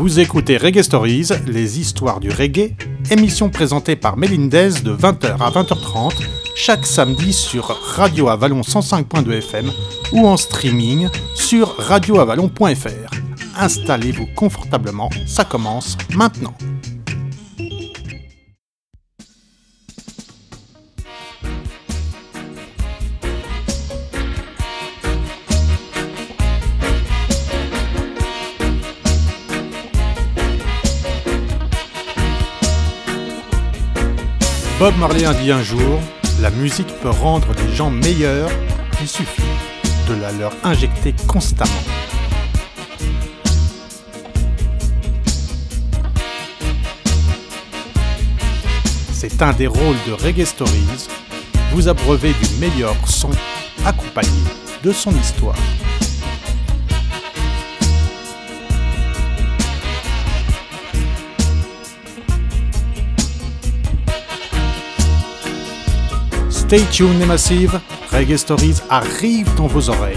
Vous écoutez Reggae Stories, les histoires du reggae, émission présentée par Melindez de 20h à 20h30 chaque samedi sur Radio Avalon 105.2 FM ou en streaming sur radioavalon.fr. Installez-vous confortablement, ça commence maintenant. Bob Marley a dit un jour, la musique peut rendre les gens meilleurs, il suffit de la leur injecter constamment. C'est un des rôles de Reggae Stories, vous abreuver du meilleur son accompagné de son histoire. Stay tuned les massives, Reggae Stories arrive dans vos oreilles.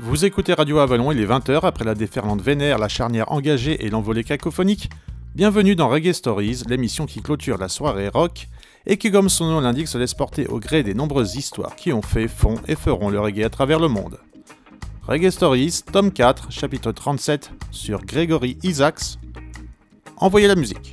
Vous écoutez Radio Avalon, il est 20h après la déferlante vénère, la charnière engagée et l'envolée cacophonique. Bienvenue dans Reggae Stories, l'émission qui clôture la soirée rock et qui, comme son nom l'indique, se laisse porter au gré des nombreuses histoires qui ont fait, font et feront le reggae à travers le monde. Reggae Stories, tome 4, chapitre 37, sur Gregory Isaacs. Envoyez la musique.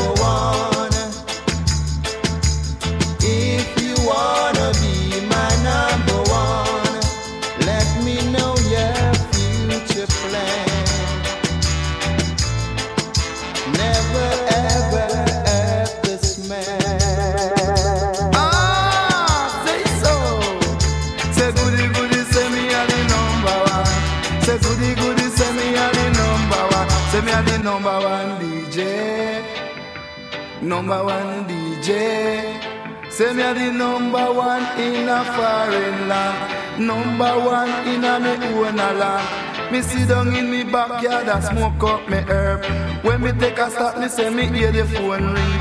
number one DJ. Say me a the number one in a foreign land, number one in a me own land. Me sit down in me backyard and smoke up me herb. When me take a stop, me say me hear the phone ring.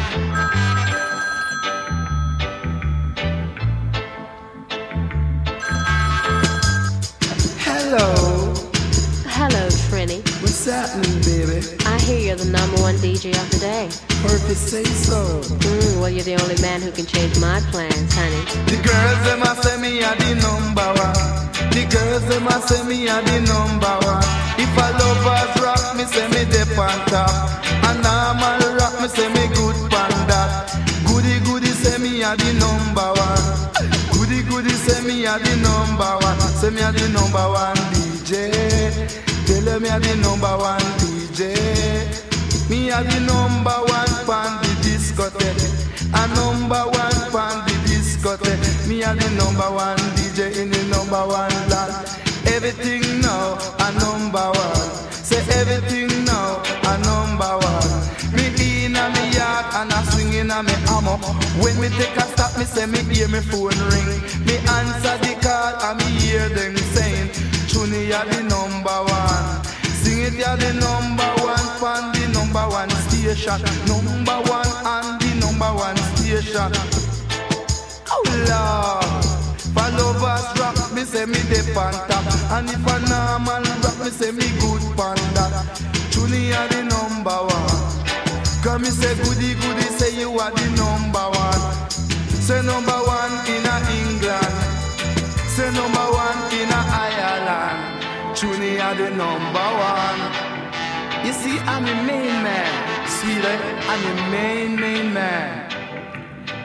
Hello. Happening, baby? I hear you're the number one DJ of the day. Perfect say so. Mm, well, you're the only man who can change my plans, honey. The girls them a say me a the number one. The girls them a say me a the number one. If a lovers rock, me say me dip on top. And I'm a rock, me say me good pan that. Goody goody say me a the number one. Goody goody say me a the number one. Say me a the number one DJ. Tell me a the number one DJ. Me a the number one pan the discotheque. A number one pan the discotheque. Me a the number one DJ in the number one land. Everything now a number one. Say everything now a number one. Me in a me yard and a swing in a me hammer. When me take a stop, me say me hear me phone ring. Me answer the call and me hear them saying, Tune ya the number one. It ya the number one pan the number one station. Number one and the number one station. Oh Lord. For lovers rock, me say me on top And if a normal rock, me say me good pan that Tune ya the number one Cause me say goody goody, say you are the number one Say number one in a England Say number one in a Ireland Ya the number one You see, I'm the main man Sweetie, I'm the main, main man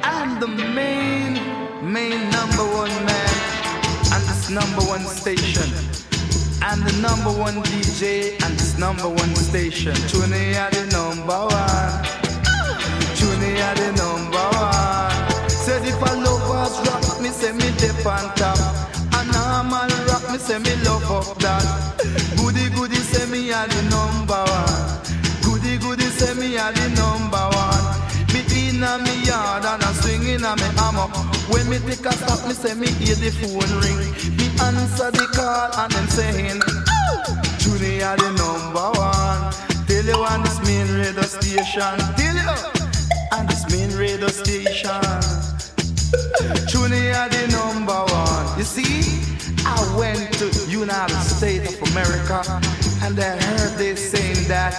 I'm the main, main number one man on this number one station. I'm the number one DJ on this number one station. Are the number one. Are the number one. Said if I lovers rock, me say me on top. A me say me love up that. Goody goody say me are the number one. Goody goody say me are the number one. Me in a me yard and a swing in a me hammer. When me take a stop, me say me hear the phone ring. Me answer the call and them saying, Tune are the number one. Tell you on this main radio station. Tell you on this main radio station. Tune are the number one. You see, I went to United States of America and I heard they saying that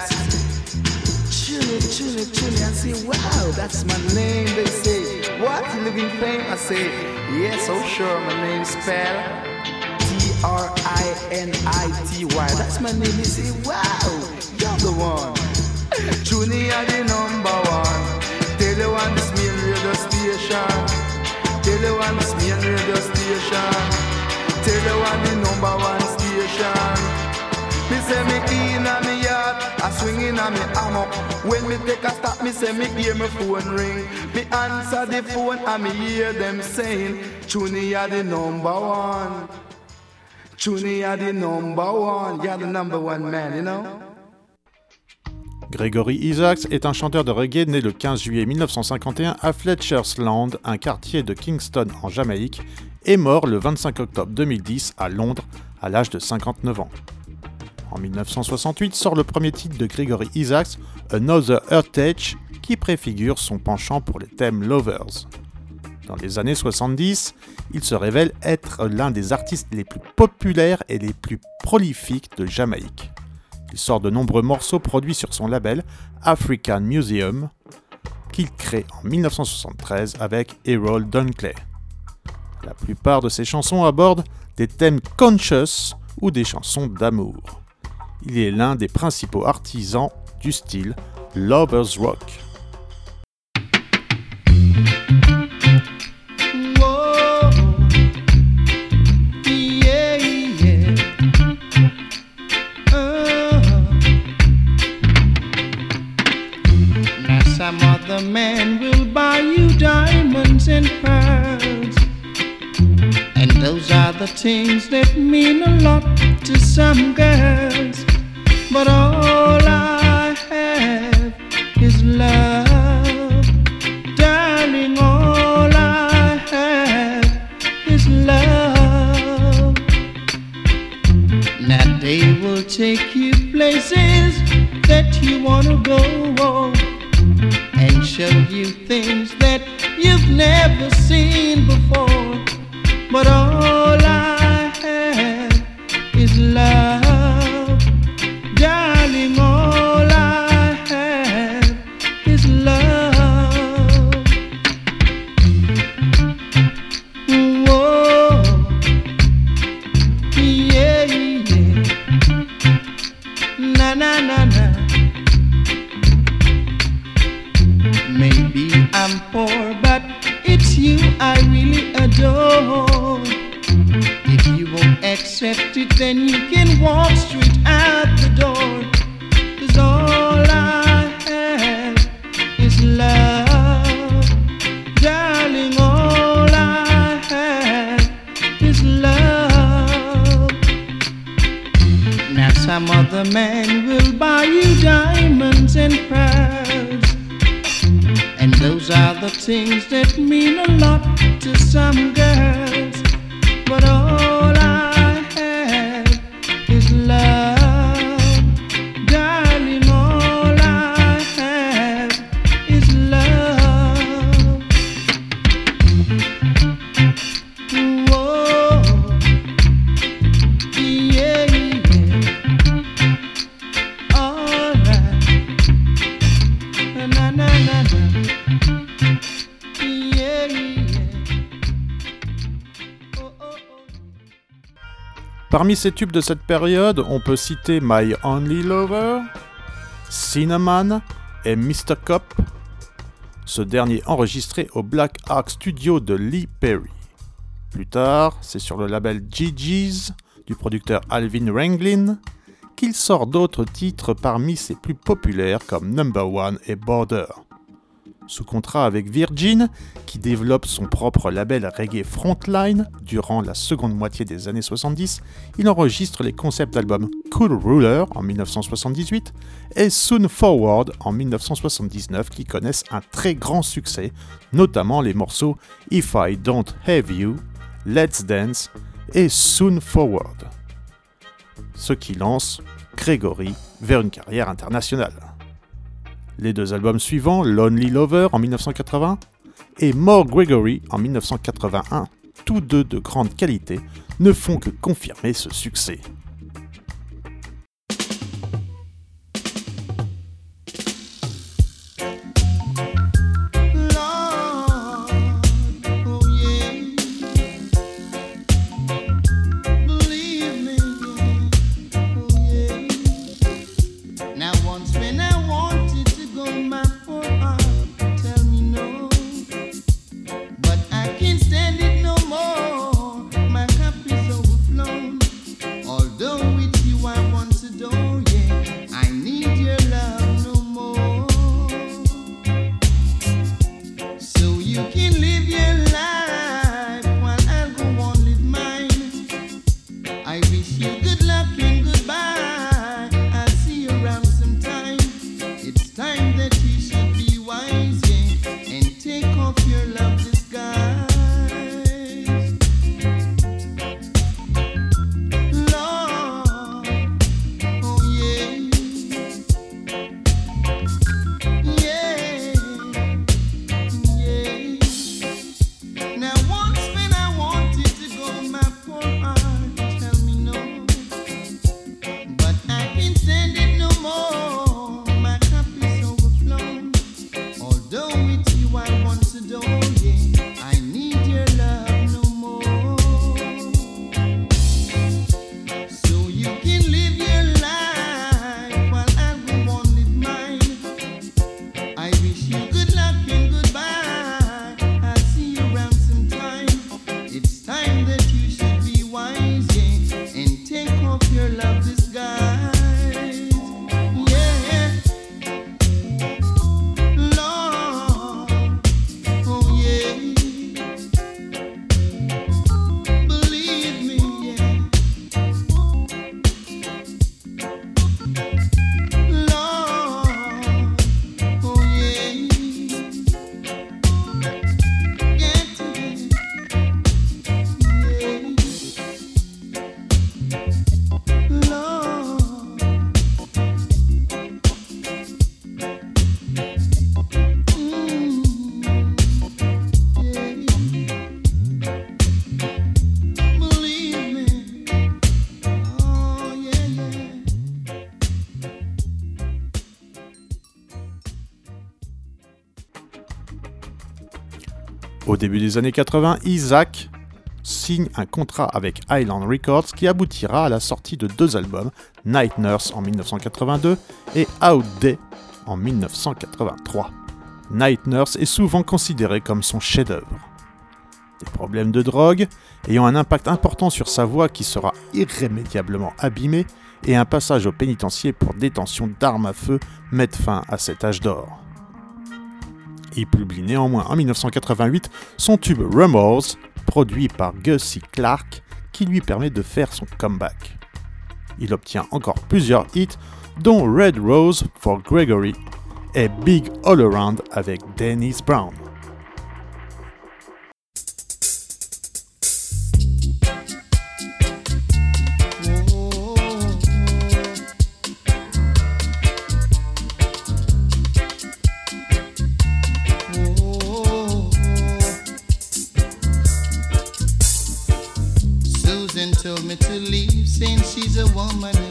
Chili, chili, chili. I say, wow, that's my name. They say, what? You live fame? I say, yes, oh sure, my name's spelled T-R-I-N-I-T-Y. That's my name. They say, wow, you're the one. Junior, the number one. Tell you on this main radio station. Tell you on this main radio station. You on the number one station. Me say me in a me yard, a swing in a me hammer. When me take a stop, me say me hear me phone ring. Me answer the phone and me hear them saying, Tune are the number one. Tune are the number one. You're the number one man, you know? Gregory Isaacs est un chanteur de reggae né le 15 juillet 1951 à Fletcher's Land, un quartier de Kingston en Jamaïque, et mort le 25 octobre 2010 à Londres à l'âge de 59 ans. En 1968 sort le premier titre de Gregory Isaacs, Another Heritage, qui préfigure son penchant pour les thèmes lovers. Dans les années 70, il se révèle être l'un des artistes les plus populaires et les plus prolifiques de Jamaïque. Il sort de nombreux morceaux produits sur son label African Museum, qu'il crée en 1973 avec Errol Dunkley. La plupart de ses chansons abordent des thèmes conscious ou des chansons d'amour. Il est l'un des principaux artisans du style Lovers Rock. Those are the things that mean a lot to some girls. But all I have is love. Darling, all I have is love. Now they will take you places that you want to go and show you things that you've never seen before. But all I have is love, darling. All I have is love. Whoa, yeah, yeah. Na na na na. Maybe I'm poor, but it's you I really accept it, then you can walk straight out the door. Cause all I have is love. Darling, all I have is love. Now some other man will buy you diamonds and pearls. And those are the things that mean a lot to some girls. Parmi ces tubes de cette période, on peut citer My Only Lover, Cinnamon et Mr. Cop, ce dernier enregistré au Black Ark Studio de Lee Perry. Plus tard, c'est sur le label GG's du producteur Alvin Ranglin qu'il sort d'autres titres parmi ses plus populaires comme Number One et Border. Sous contrat avec Virgin, qui développe son propre label reggae Frontline durant la seconde moitié des années 70, il enregistre les concepts d'albums Cool Ruler en 1978 et Soon Forward en 1979 qui connaissent un très grand succès, notamment les morceaux If I Don't Have You, Let's Dance et Soon Forward. Ce qui lance Gregory vers une carrière internationale. Les deux albums suivants, Lonely Lover en 1980 et More Gregory en 1981, tous deux de grande qualité, ne font que confirmer ce succès. Au début des années 80, Isaac signe un contrat avec Island Records qui aboutira à la sortie de deux albums, Night Nurse en 1982 et Out Day en 1983. Night Nurse est souvent considéré comme son chef-d'œuvre. Des problèmes de drogue ayant un impact important sur sa voix qui sera irrémédiablement abîmée et un passage au pénitencier pour détention d'armes à feu mettent fin à cet âge d'or. Il publie néanmoins en 1988 son tube Rumors, produit par Gussie Clark, qui lui permet de faire son comeback. Il obtient encore plusieurs hits, dont Red Rose for Gregory et Big All Around avec Dennis Brown. A woman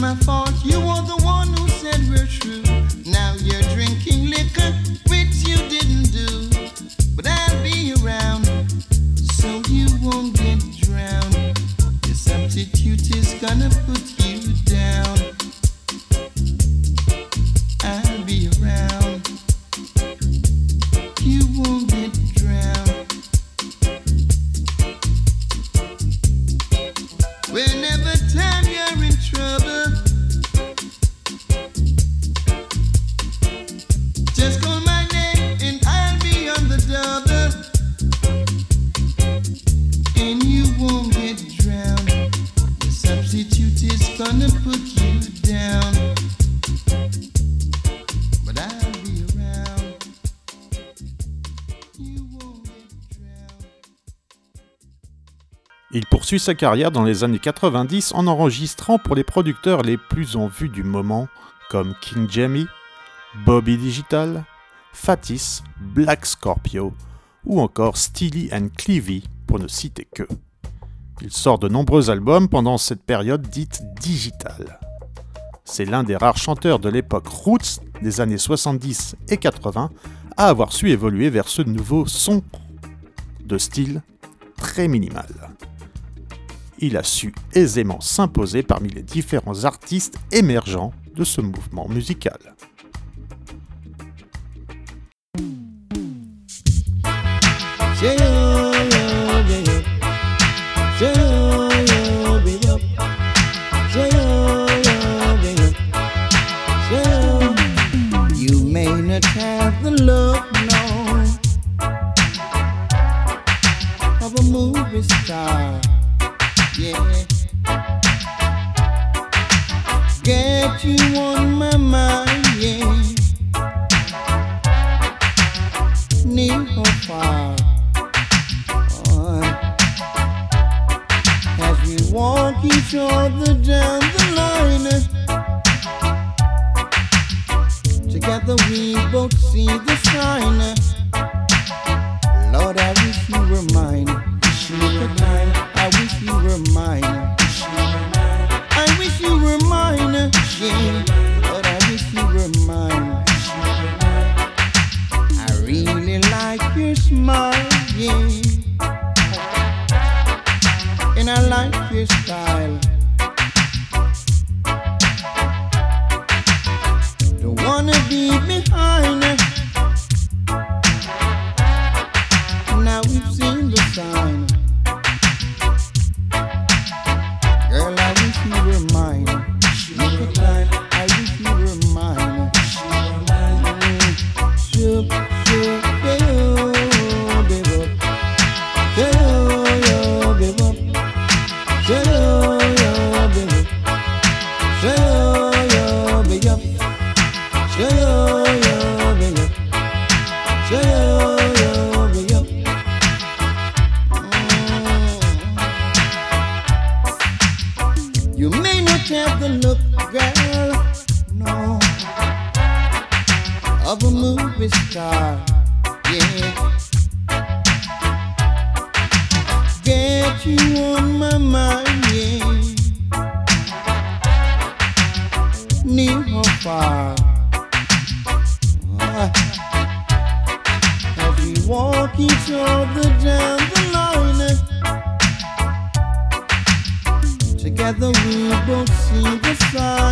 my fault. You were the one who said we're true. Now you're drinking Il poursuit sa carrière dans les années 90 en enregistrant pour les producteurs les plus en vue du moment, comme King Jamie, Bobby Digital, Fatis, Black Scorpio ou encore Steely and Clevie, pour ne citer que. Il sort de nombreux albums pendant cette période dite digitale. C'est l'un des rares chanteurs de l'époque roots des années 70 et 80 à avoir su évoluer vers ce nouveau son de style très minimal il a su aisément s'imposer parmi les différents artistes émergents de ce mouvement musical. Wanna be behind. As we walk each other down the line, together we both see the sign.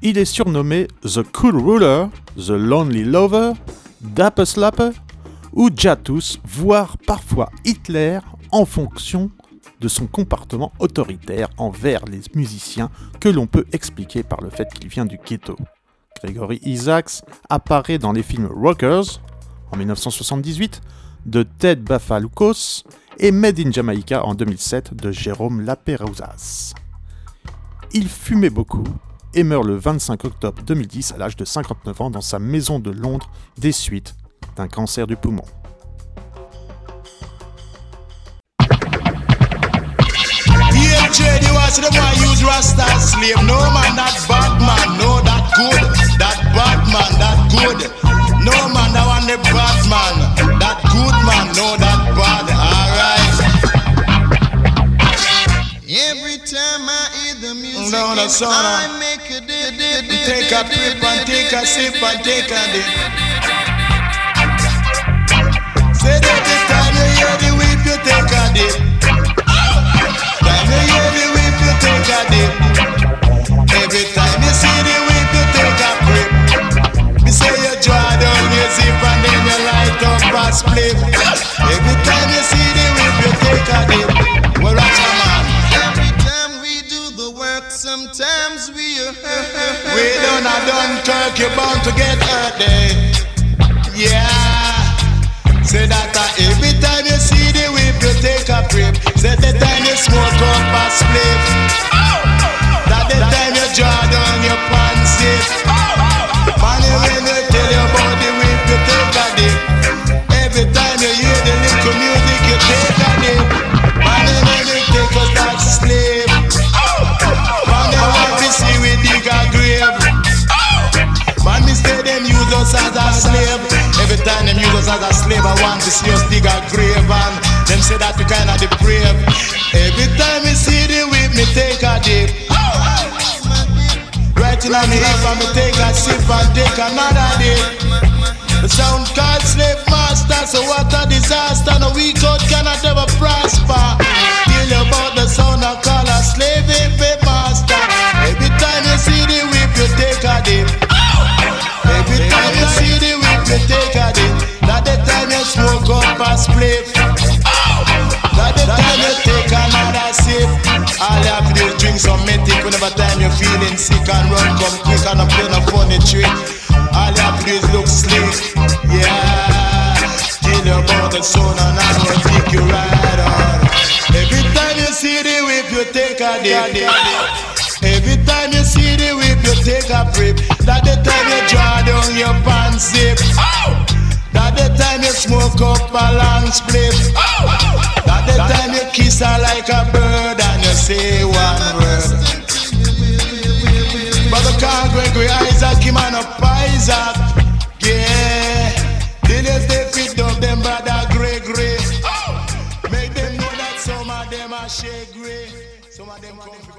Il est surnommé The Cool Ruler, The Lonely Lover, Dapper Slapper ou Jatus, voire parfois Hitler en fonction de son comportement autoritaire envers les musiciens que l'on peut expliquer par le fait qu'il vient du ghetto. Gregory Isaacs apparaît dans les films Rockers en 1978 de Ted Bafalukos et Made in Jamaica en 2007 de Jérôme Laperousas. Il fumait beaucoup et meurt le 25 octobre 2010 à l'âge de 59 ans dans sa maison de Londres des suites d'un cancer du poumon. Every time I hear the music, Take a trip and take a sip and take a dip. Say that every time you hear the whip, you take a dip. Time you hear the whip, you take a dip. Every time you see the whip, you take a grip. Me say you draw down your zip and then you light up a split. Every time you see Dunkirk, you're bound to get hurt there. Yeah. Say that uh, every time you see the whip, you take a trip. Say the time you smoke up a split. As a slave, I want to see us dig a grave. And them say that we kinda depraved. Every time me see the whip, me take a dip. Right in on me hip, and me take a sip and take another dip. The sound called slave master, so what a disaster. No out cannot ever prosper. You about the sound I call a slave eh, hip split. That the time you take another sip. All you have to do is drink some medic whenever time you're feeling sick and run come quick and not play no funny trick. All you have to do is look slick. Yeah. Tell you about the sun and I will take you right on. Every time you see the whip, you take a dip. Every time you see the whip, you take a trip. That the time you draw down your pants zip. That the time you smoke up a long split. That the time you kiss her like a bird and you say one word. Brother Carl Gregory Isaac, him and up Isaac. Yeah. You stay fit them brother Gregory. Make them know that some of them are shake grey. Some of them come from.